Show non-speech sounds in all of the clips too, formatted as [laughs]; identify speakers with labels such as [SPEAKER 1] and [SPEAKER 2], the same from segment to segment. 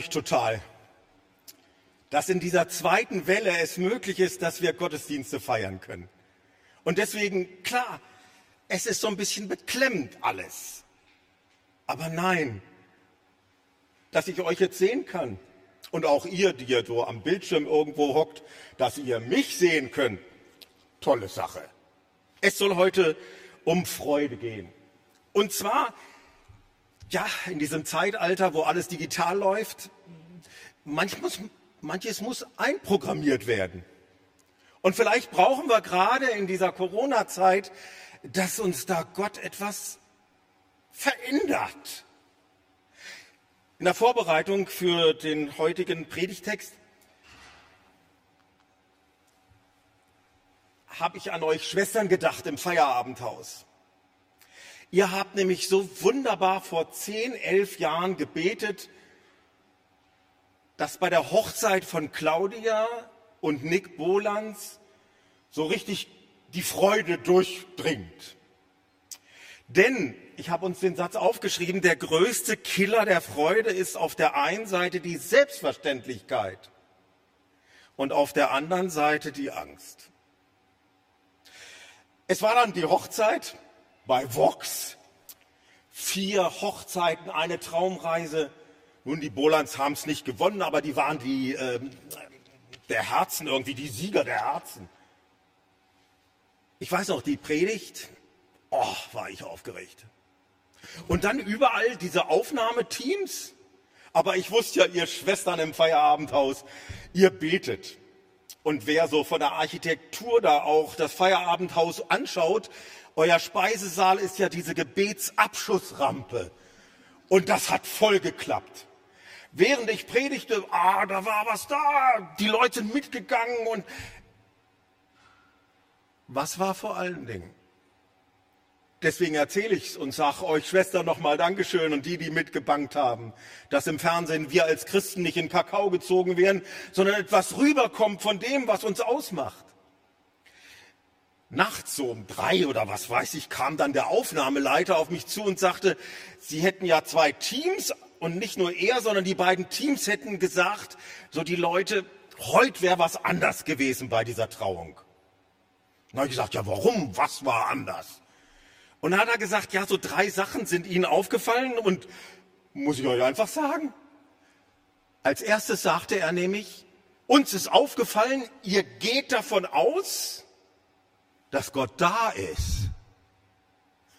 [SPEAKER 1] Mich total, dass in dieser zweiten Welle es möglich ist, dass wir Gottesdienste feiern können. Und deswegen, klar, es ist so ein bisschen beklemmend alles. Aber nein, dass ich euch jetzt sehen kann und auch ihr, die ihr so am Bildschirm irgendwo hockt, dass ihr mich sehen könnt, tolle Sache. Es soll heute um Freude gehen. Und zwar ja, in diesem Zeitalter, wo alles digital läuft, manches, manches muss einprogrammiert werden. Und vielleicht brauchen wir gerade in dieser Corona-Zeit, dass uns da Gott etwas verändert. In der Vorbereitung für den heutigen Predigtext habe ich an euch Schwestern gedacht im Feierabendhaus. Ihr habt nämlich so wunderbar vor zehn, elf Jahren gebetet, dass bei der Hochzeit von Claudia und Nick Bolands so richtig die Freude durchdringt. Denn, ich habe uns den Satz aufgeschrieben, der größte Killer der Freude ist auf der einen Seite die Selbstverständlichkeit und auf der anderen Seite die Angst. Es war dann die Hochzeit bei Vox. Vier Hochzeiten, eine Traumreise. Nun, die Bolans haben es nicht gewonnen, aber die waren die ähm, der Herzen irgendwie, die Sieger der Herzen. Ich weiß noch, die Predigt, oh, war ich aufgeregt. Und dann überall diese Aufnahmeteams. Aber ich wusste ja, ihr Schwestern im Feierabendhaus, ihr betet. Und wer so von der Architektur da auch das Feierabendhaus anschaut, euer Speisesaal ist ja diese Gebetsabschussrampe. Und das hat voll geklappt. Während ich predigte, ah, da war was da, die Leute sind mitgegangen und was war vor allen Dingen? Deswegen erzähle ich es und sage euch Schwestern nochmal Dankeschön und die, die mitgebankt haben, dass im Fernsehen wir als Christen nicht in Kakao gezogen werden, sondern etwas rüberkommt von dem, was uns ausmacht nachts so um drei oder was weiß ich, kam dann der Aufnahmeleiter auf mich zu und sagte, Sie hätten ja zwei Teams und nicht nur er, sondern die beiden Teams hätten gesagt, so die Leute, heute wäre was anders gewesen bei dieser Trauung. Habe ich gesagt, ja warum, was war anders? Und dann hat er gesagt, ja, so drei Sachen sind Ihnen aufgefallen und muss ich euch einfach sagen. Als erstes sagte er nämlich, uns ist aufgefallen, ihr geht davon aus, dass Gott da ist.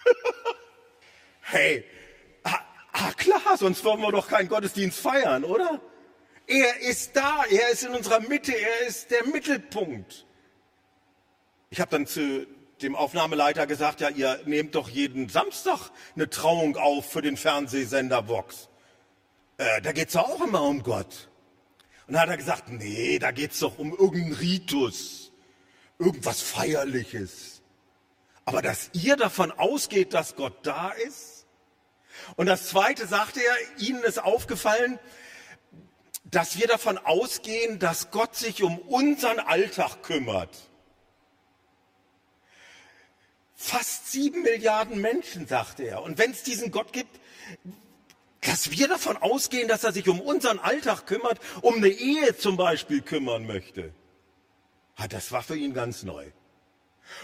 [SPEAKER 1] [laughs] hey, ah, ah, klar, sonst wollen wir doch keinen Gottesdienst feiern, oder? Er ist da, er ist in unserer Mitte, er ist der Mittelpunkt. Ich habe dann zu dem Aufnahmeleiter gesagt, ja, ihr nehmt doch jeden Samstag eine Trauung auf für den Fernsehsender Vox. Äh, da geht's auch immer um Gott. Und dann hat er gesagt, nee, da geht's doch um irgendeinen Ritus irgendwas Feierliches. Aber dass ihr davon ausgeht, dass Gott da ist? Und das Zweite sagte er, Ihnen ist aufgefallen, dass wir davon ausgehen, dass Gott sich um unseren Alltag kümmert. Fast sieben Milliarden Menschen, sagte er. Und wenn es diesen Gott gibt, dass wir davon ausgehen, dass er sich um unseren Alltag kümmert, um eine Ehe zum Beispiel kümmern möchte. Ah, das war für ihn ganz neu.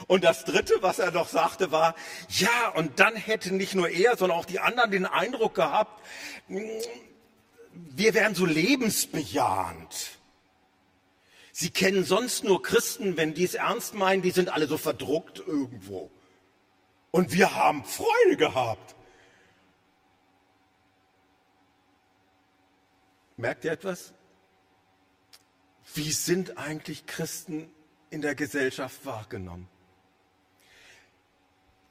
[SPEAKER 1] Und das Dritte, was er doch sagte, war, ja, und dann hätte nicht nur er, sondern auch die anderen den Eindruck gehabt, wir wären so lebensbejahend. Sie kennen sonst nur Christen, wenn die es ernst meinen, die sind alle so verdruckt irgendwo. Und wir haben Freude gehabt. Merkt ihr etwas? Wie sind eigentlich Christen in der Gesellschaft wahrgenommen?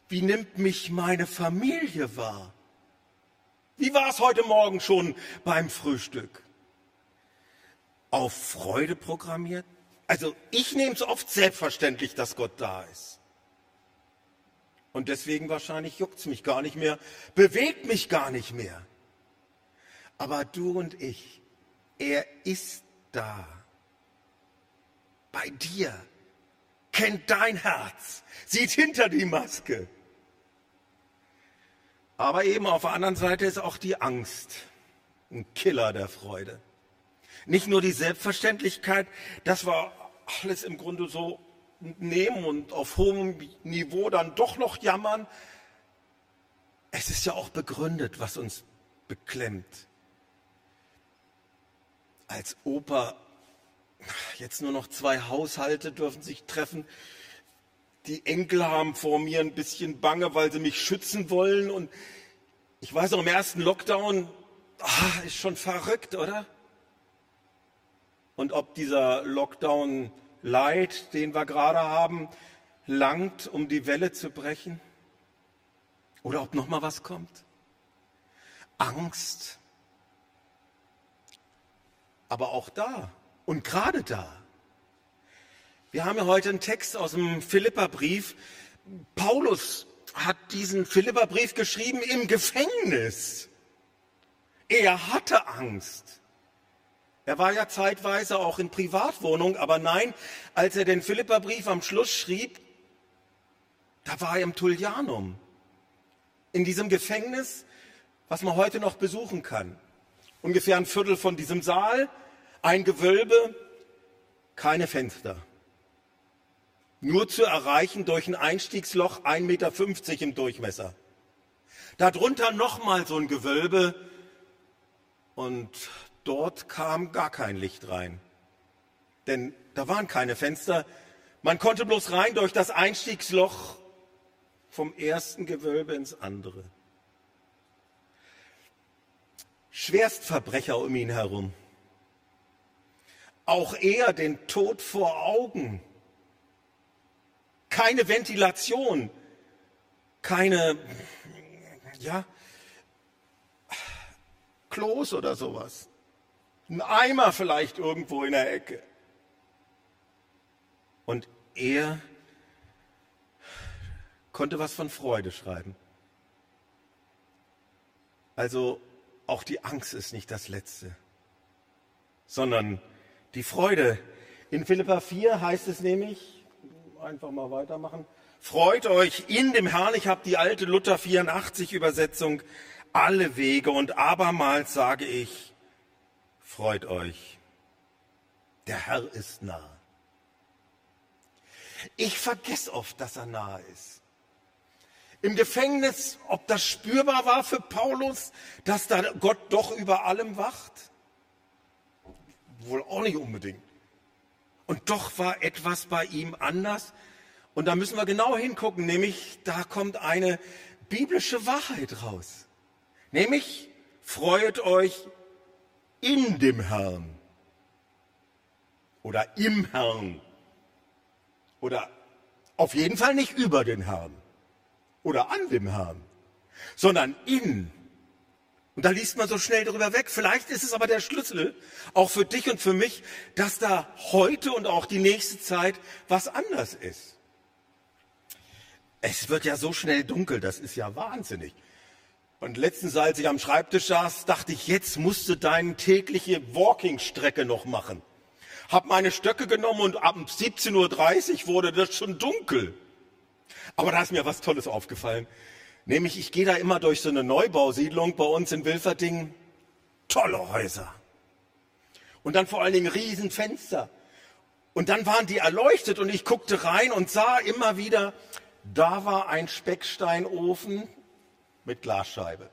[SPEAKER 1] Wie nimmt mich meine Familie wahr? Wie war es heute Morgen schon beim Frühstück? Auf Freude programmiert? Also ich nehme es oft selbstverständlich, dass Gott da ist. Und deswegen wahrscheinlich juckt es mich gar nicht mehr, bewegt mich gar nicht mehr. Aber du und ich, er ist da. Bei dir. Kennt dein Herz. Sieht hinter die Maske. Aber eben auf der anderen Seite ist auch die Angst ein Killer der Freude. Nicht nur die Selbstverständlichkeit, dass wir alles im Grunde so nehmen und auf hohem Niveau dann doch noch jammern. Es ist ja auch begründet, was uns beklemmt. Als Opa, jetzt nur noch zwei Haushalte dürfen sich treffen. Die Enkel haben vor mir ein bisschen Bange, weil sie mich schützen wollen. Und ich weiß noch, im ersten Lockdown, ah, ist schon verrückt, oder? und ob dieser Lockdown Light, den wir gerade haben, langt, um die Welle zu brechen? Oder ob noch mal was kommt? Angst. Aber auch da und gerade da. Wir haben ja heute einen Text aus dem Philipperbrief. Paulus hat diesen Philipperbrief geschrieben im Gefängnis. Er hatte Angst. Er war ja zeitweise auch in Privatwohnung, aber nein, als er den Philipperbrief am Schluss schrieb, da war er im Tullianum, in diesem Gefängnis, was man heute noch besuchen kann. Ungefähr ein Viertel von diesem Saal, ein Gewölbe, keine Fenster. Nur zu erreichen durch ein Einstiegsloch 1,50 Meter im Durchmesser. Darunter nochmal so ein Gewölbe und Dort kam gar kein Licht rein. Denn da waren keine Fenster. Man konnte bloß rein durch das Einstiegsloch vom ersten Gewölbe ins andere. Schwerstverbrecher um ihn herum. Auch er den Tod vor Augen. Keine Ventilation, keine, ja, Klos oder sowas. Ein Eimer vielleicht irgendwo in der Ecke. Und er konnte was von Freude schreiben. Also auch die Angst ist nicht das Letzte, sondern die Freude. In Philippa 4 heißt es nämlich, einfach mal weitermachen, freut euch in dem Herrn. Ich habe die alte Luther 84 Übersetzung, alle Wege und abermals sage ich, freut euch, der Herr ist nah. Ich vergesse oft, dass er nahe ist. Im Gefängnis, ob das spürbar war für Paulus, dass da Gott doch über allem wacht? Wohl auch nicht unbedingt. Und doch war etwas bei ihm anders. Und da müssen wir genau hingucken, nämlich da kommt eine biblische Wahrheit raus. Nämlich, freut euch in dem Herrn oder im Herrn oder auf jeden Fall nicht über den Herrn oder an dem Herrn, sondern in. Und da liest man so schnell darüber weg. Vielleicht ist es aber der Schlüssel, auch für dich und für mich, dass da heute und auch die nächste Zeit was anders ist. Es wird ja so schnell dunkel, das ist ja wahnsinnig. Und letztens, als ich am Schreibtisch saß, dachte ich, jetzt musst du deine tägliche Walking-Strecke noch machen. Hab meine Stöcke genommen und ab 17.30 Uhr wurde das schon dunkel. Aber da ist mir was Tolles aufgefallen. Nämlich, ich gehe da immer durch so eine Neubausiedlung bei uns in Wilferdingen. Tolle Häuser. Und dann vor allen Dingen Riesenfenster. Und dann waren die erleuchtet und ich guckte rein und sah immer wieder, da war ein Specksteinofen, mit Glasscheibe.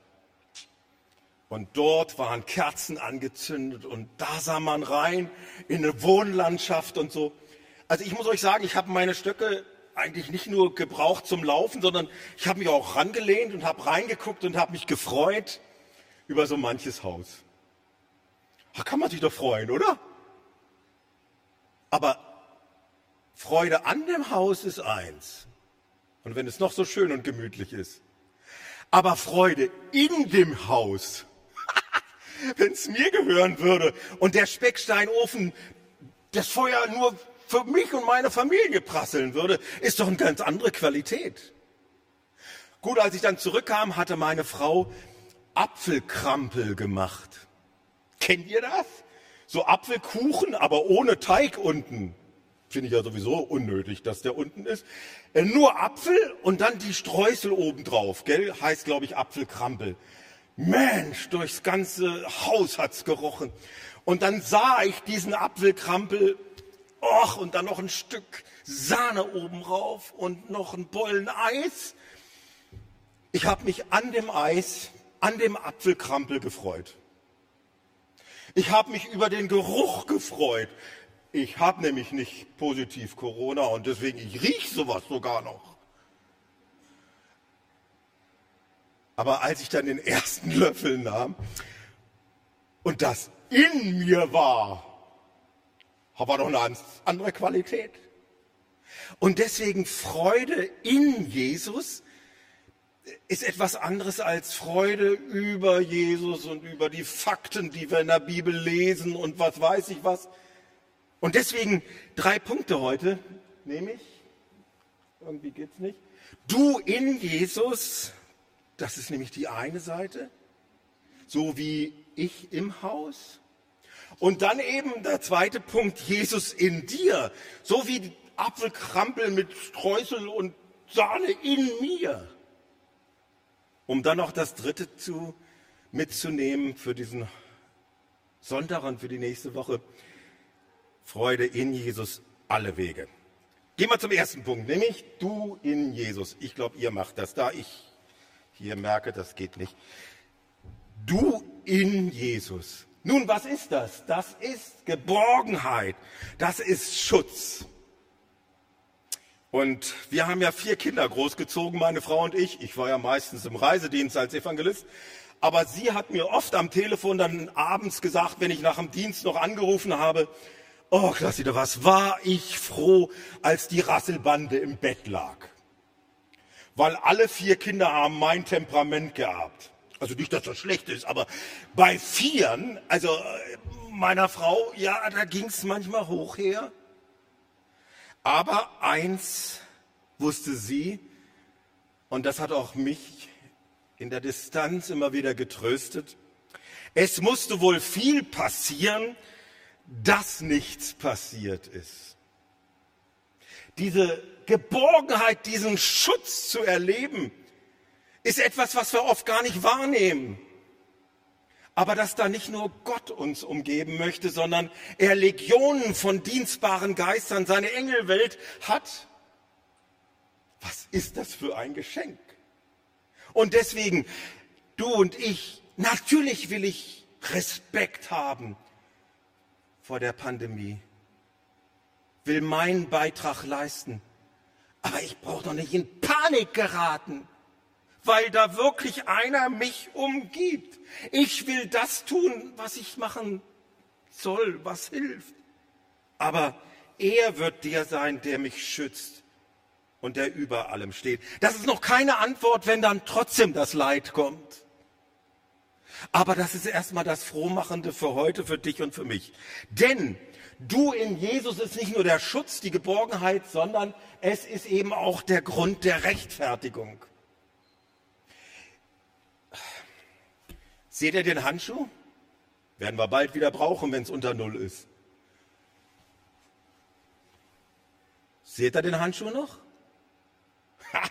[SPEAKER 1] Und dort waren Kerzen angezündet und da sah man rein in eine Wohnlandschaft und so. Also ich muss euch sagen, ich habe meine Stöcke eigentlich nicht nur gebraucht zum Laufen, sondern ich habe mich auch rangelehnt und habe reingeguckt und habe mich gefreut über so manches Haus. Da kann man sich doch freuen, oder? Aber Freude an dem Haus ist eins. Und wenn es noch so schön und gemütlich ist, aber Freude in dem Haus [laughs] wenn es mir gehören würde und der Specksteinofen das Feuer nur für mich und meine Familie prasseln würde, ist doch eine ganz andere Qualität. Gut, als ich dann zurückkam, hatte meine Frau Apfelkrampel gemacht. Kennt ihr das? So Apfelkuchen, aber ohne Teig unten. Finde ich ja sowieso unnötig, dass der unten ist. Äh, nur Apfel und dann die Streusel obendrauf, gell? Heißt, glaube ich, Apfelkrampel. Mensch, durchs ganze Haus hat's gerochen. Und dann sah ich diesen Apfelkrampel, och, und dann noch ein Stück Sahne oben rauf und noch ein Bollen Eis. Ich habe mich an dem Eis, an dem Apfelkrampel gefreut. Ich habe mich über den Geruch gefreut. Ich habe nämlich nicht positiv Corona und deswegen, ich rieche sowas sogar noch. Aber als ich dann den ersten [laughs] Löffel nahm und das in mir war, war doch eine andere Qualität. Und deswegen Freude in Jesus ist etwas anderes als Freude über Jesus und über die Fakten, die wir in der Bibel lesen und was weiß ich was. Und deswegen drei Punkte heute, nehme ich. Irgendwie geht's nicht. Du in Jesus, das ist nämlich die eine Seite, so wie ich im Haus. Und dann eben der zweite Punkt, Jesus in dir, so wie Apfelkrampel mit Streusel und Sahne in mir. Um dann noch das dritte zu, mitzunehmen für diesen Sonntag und für die nächste Woche. Freude in Jesus alle Wege. Gehen wir zum ersten Punkt, nämlich du in Jesus. Ich glaube, ihr macht das. Da ich hier merke, das geht nicht. Du in Jesus. Nun, was ist das? Das ist Geborgenheit. Das ist Schutz. Und wir haben ja vier Kinder großgezogen, meine Frau und ich. Ich war ja meistens im Reisedienst als Evangelist. Aber sie hat mir oft am Telefon dann abends gesagt, wenn ich nach dem Dienst noch angerufen habe, Oh, Klassiter, was war ich froh, als die Rasselbande im Bett lag. Weil alle vier Kinder haben mein Temperament gehabt. Also nicht, dass das schlecht ist, aber bei Vieren, also äh, meiner Frau, ja, da ging es manchmal hoch her. Aber eins wusste sie, und das hat auch mich in der Distanz immer wieder getröstet. Es musste wohl viel passieren, dass nichts passiert ist. Diese Geborgenheit, diesen Schutz zu erleben, ist etwas, was wir oft gar nicht wahrnehmen. Aber dass da nicht nur Gott uns umgeben möchte, sondern er Legionen von dienstbaren Geistern, seine Engelwelt hat. Was ist das für ein Geschenk? Und deswegen, du und ich, natürlich will ich Respekt haben vor der Pandemie, will meinen Beitrag leisten. Aber ich brauche doch nicht in Panik geraten, weil da wirklich einer mich umgibt. Ich will das tun, was ich machen soll, was hilft. Aber er wird der sein, der mich schützt und der über allem steht. Das ist noch keine Antwort, wenn dann trotzdem das Leid kommt. Aber das ist erstmal das Frohmachende für heute, für dich und für mich. Denn du in Jesus ist nicht nur der Schutz, die Geborgenheit, sondern es ist eben auch der Grund der Rechtfertigung. Seht ihr den Handschuh? Werden wir bald wieder brauchen, wenn es unter Null ist. Seht ihr den Handschuh noch? Ha,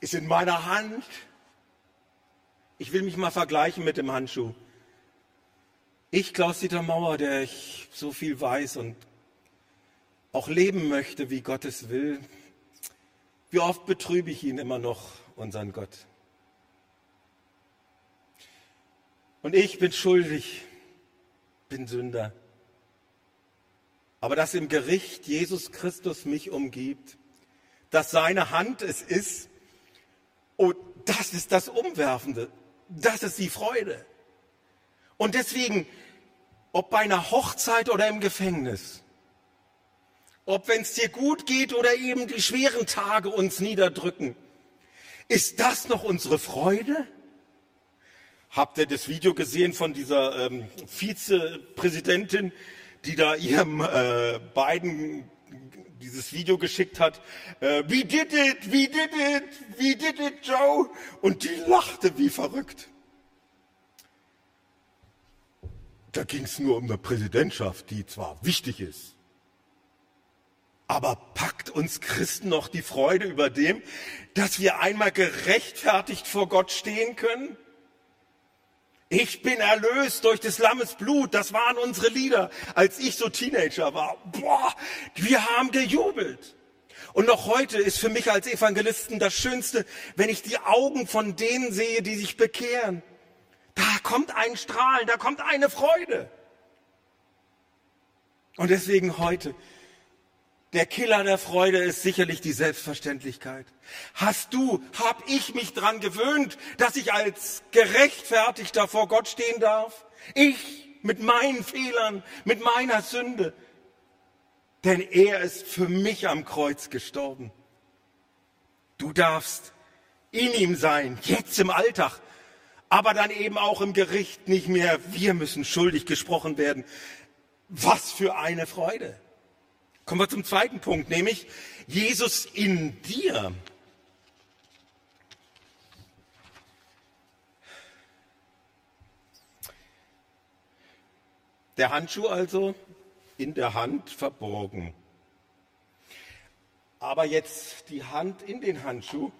[SPEAKER 1] ist in meiner Hand. Ich will mich mal vergleichen mit dem Handschuh. Ich, Klaus-Dieter Mauer, der ich so viel weiß und auch leben möchte, wie Gott es will, wie oft betrübe ich ihn immer noch, unseren Gott. Und ich bin schuldig, bin Sünder. Aber dass im Gericht Jesus Christus mich umgibt, dass seine Hand es ist, und das ist das Umwerfende. Das ist die Freude. Und deswegen, ob bei einer Hochzeit oder im Gefängnis, ob wenn es dir gut geht oder eben die schweren Tage uns niederdrücken, ist das noch unsere Freude? Habt ihr das Video gesehen von dieser ähm, Vizepräsidentin, die da ihrem äh, beiden dieses Video geschickt hat? Äh, we did it, we did it, we did it, Joe. Und die lachte wie verrückt. Da ging es nur um eine Präsidentschaft, die zwar wichtig ist, aber packt uns Christen noch die Freude über dem, dass wir einmal gerechtfertigt vor Gott stehen können? Ich bin erlöst durch des Lammes Blut. Das waren unsere Lieder, als ich so Teenager war. Boah, wir haben gejubelt. Und noch heute ist für mich als Evangelisten das Schönste, wenn ich die Augen von denen sehe, die sich bekehren. Da kommt ein Strahlen, da kommt eine Freude. Und deswegen heute, der Killer der Freude ist sicherlich die Selbstverständlichkeit. Hast du, hab ich mich dran gewöhnt, dass ich als gerechtfertigter vor Gott stehen darf? Ich mit meinen Fehlern, mit meiner Sünde. Denn er ist für mich am Kreuz gestorben. Du darfst in ihm sein, jetzt im Alltag, aber dann eben auch im Gericht nicht mehr. Wir müssen schuldig gesprochen werden. Was für eine Freude. Kommen wir zum zweiten Punkt, nämlich Jesus in dir. Der Handschuh also in der Hand verborgen. Aber jetzt die Hand in den Handschuh.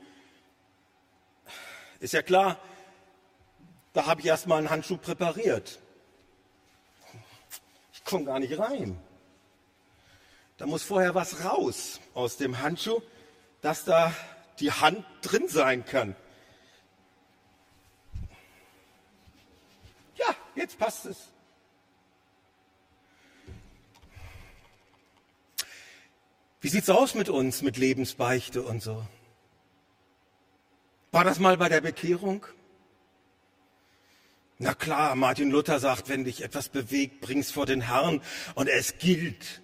[SPEAKER 1] Ist ja klar, da habe ich erstmal einen Handschuh präpariert. Ich komme gar nicht rein. Da muss vorher was raus aus dem Handschuh, dass da die Hand drin sein kann. Ja, jetzt passt es. Wie sieht's aus mit uns, mit Lebensbeichte und so? War das mal bei der Bekehrung? Na klar, Martin Luther sagt, wenn dich etwas bewegt, bring's vor den Herrn und es gilt.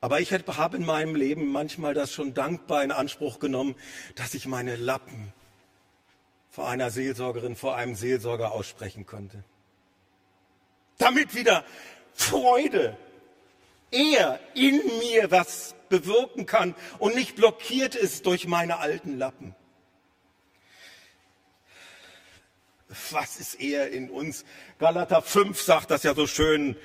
[SPEAKER 1] Aber ich habe in meinem Leben manchmal das schon dankbar in Anspruch genommen, dass ich meine Lappen vor einer Seelsorgerin, vor einem Seelsorger aussprechen konnte. Damit wieder Freude, er in mir was bewirken kann und nicht blockiert ist durch meine alten Lappen. Was ist er in uns? Galater 5 sagt das ja so schön.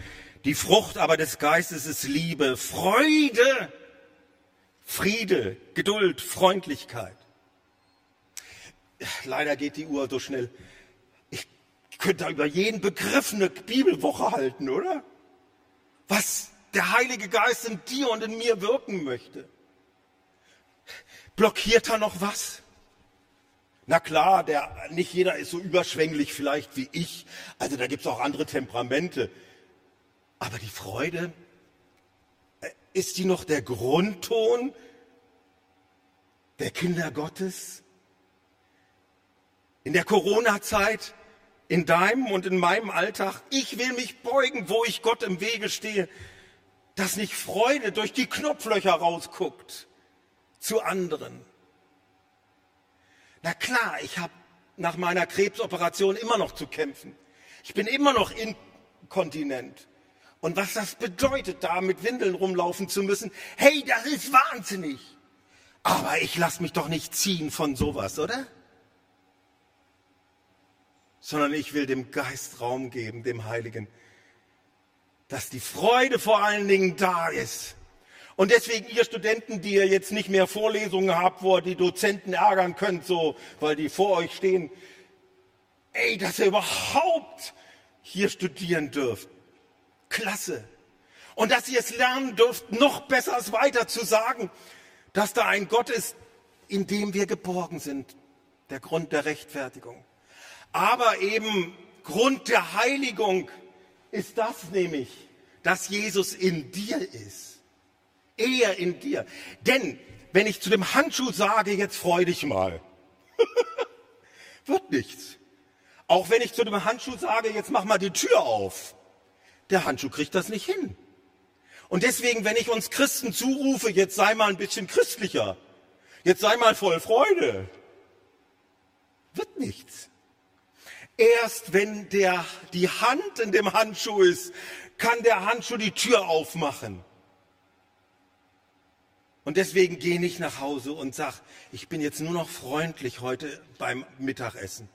[SPEAKER 1] Die Frucht aber des Geistes ist Liebe, Freude, Friede, Geduld, Freundlichkeit. Leider geht die Uhr so schnell. Ich könnte über jeden Begriff eine Bibelwoche halten, oder? Was der Heilige Geist in dir und in mir wirken möchte. Blockiert da noch was? Na klar, der, nicht jeder ist so überschwänglich vielleicht wie ich. Also da gibt es auch andere Temperamente. Aber die Freude, äh, ist die noch der Grundton der Kinder Gottes? In der Corona-Zeit, in deinem und in meinem Alltag, ich will mich beugen, wo ich Gott im Wege stehe, dass nicht Freude durch die Knopflöcher rausguckt zu anderen. Na klar, ich habe nach meiner Krebsoperation immer noch zu kämpfen. Ich bin immer noch inkontinent. Und was das bedeutet, da mit Windeln rumlaufen zu müssen, hey, das ist wahnsinnig. Aber ich lasse mich doch nicht ziehen von sowas, oder? Sondern ich will dem Geist Raum geben, dem Heiligen, dass die Freude vor allen Dingen da ist. Und deswegen ihr Studenten, die ihr jetzt nicht mehr Vorlesungen habt, wo ihr die Dozenten ärgern könnt, so, weil die vor euch stehen, ey, dass ihr überhaupt hier studieren dürft klasse. Und dass ihr es lernen dürft, noch besser es weiter zu sagen, dass da ein Gott ist, in dem wir geborgen sind. Der Grund der Rechtfertigung. Aber eben Grund der Heiligung ist das nämlich, dass Jesus in dir ist. Er in dir. Denn wenn ich zu dem Handschuh sage, jetzt freu dich mal, [laughs] wird nichts. Auch wenn ich zu dem Handschuh sage, jetzt mach mal die Tür auf, der Handschuh kriegt das nicht hin. Und deswegen, wenn ich uns Christen zurufe, jetzt sei mal ein bisschen christlicher, jetzt sei mal voll Freude, wird nichts. Erst wenn der, die Hand in dem Handschuh ist, kann der Handschuh die Tür aufmachen. Und deswegen gehe ich nach Hause und sag, ich bin jetzt nur noch freundlich heute beim Mittagessen.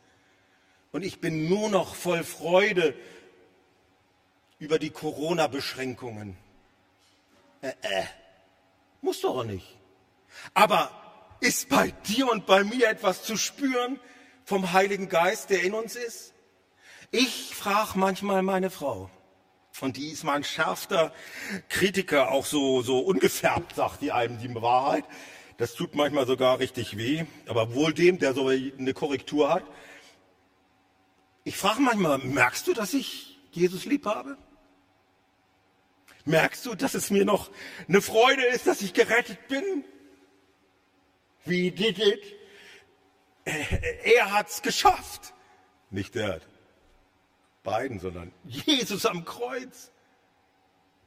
[SPEAKER 1] Und ich bin nur noch voll Freude über die Corona-Beschränkungen. Äh, äh, muss doch nicht. Aber ist bei dir und bei mir etwas zu spüren vom Heiligen Geist, der in uns ist? Ich frage manchmal meine Frau, und die ist mal ein schärfster Kritiker, auch so, so ungefärbt, sagt die einem die Wahrheit. Das tut manchmal sogar richtig weh, aber wohl dem, der so eine Korrektur hat. Ich frage manchmal, merkst du, dass ich Jesus lieb habe? Merkst du, dass es mir noch eine Freude ist, dass ich gerettet bin? Wie did it? Er hat's geschafft. Nicht der beiden, sondern Jesus am Kreuz.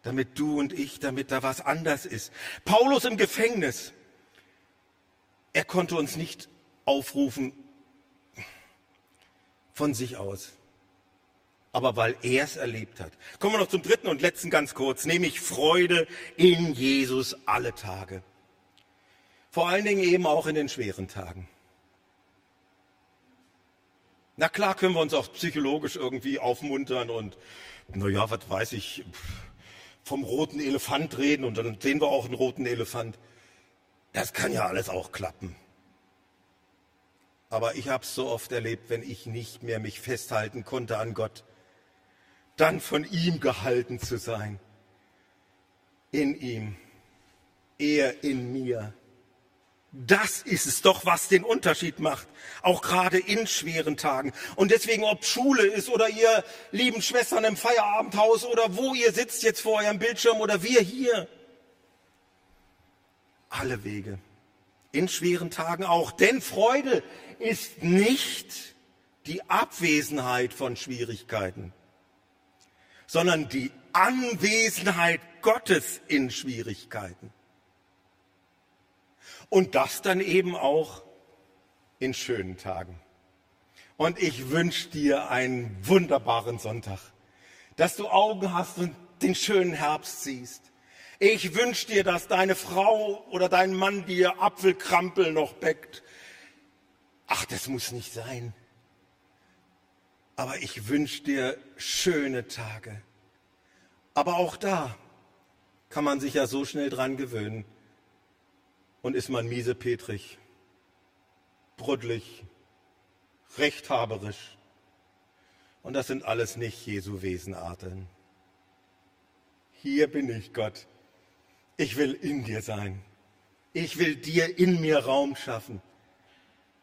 [SPEAKER 1] Damit du und ich, damit da was anders ist. Paulus im Gefängnis. Er konnte uns nicht aufrufen von sich aus aber weil er es erlebt hat. Kommen wir noch zum dritten und letzten ganz kurz, nämlich Freude in Jesus alle Tage. Vor allen Dingen eben auch in den schweren Tagen. Na klar können wir uns auch psychologisch irgendwie aufmuntern und, naja, was weiß ich, vom roten Elefant reden und dann sehen wir auch einen roten Elefant. Das kann ja alles auch klappen. Aber ich habe es so oft erlebt, wenn ich nicht mehr mich festhalten konnte an Gott, dann von ihm gehalten zu sein. In ihm, er in mir. Das ist es doch, was den Unterschied macht, auch gerade in schweren Tagen. Und deswegen, ob Schule ist oder ihr lieben Schwestern im Feierabendhaus oder wo ihr sitzt jetzt vor eurem Bildschirm oder wir hier, alle Wege, in schweren Tagen auch. Denn Freude ist nicht die Abwesenheit von Schwierigkeiten sondern die Anwesenheit Gottes in Schwierigkeiten. Und das dann eben auch in schönen Tagen. Und ich wünsche dir einen wunderbaren Sonntag, dass du Augen hast und den schönen Herbst siehst. Ich wünsche dir, dass deine Frau oder dein Mann dir Apfelkrampel noch bäckt. Ach, das muss nicht sein. Aber ich wünsche dir schöne Tage. Aber auch da kann man sich ja so schnell dran gewöhnen. Und ist man miese Petrich, bruddelig, rechthaberisch. Und das sind alles nicht Jesu Wesenarten. Hier bin ich, Gott. Ich will in dir sein. Ich will dir in mir Raum schaffen.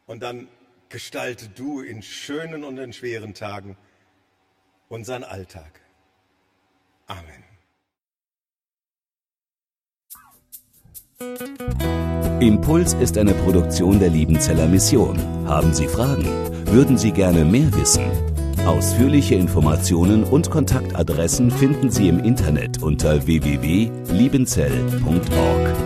[SPEAKER 1] Und dann gestalte du in schönen und in schweren Tagen unseren Alltag. Amen.
[SPEAKER 2] Impuls ist eine Produktion der Liebenzeller Mission. Haben Sie Fragen? Würden Sie gerne mehr wissen? Ausführliche Informationen und Kontaktadressen finden Sie im Internet unter www.liebenzell.org.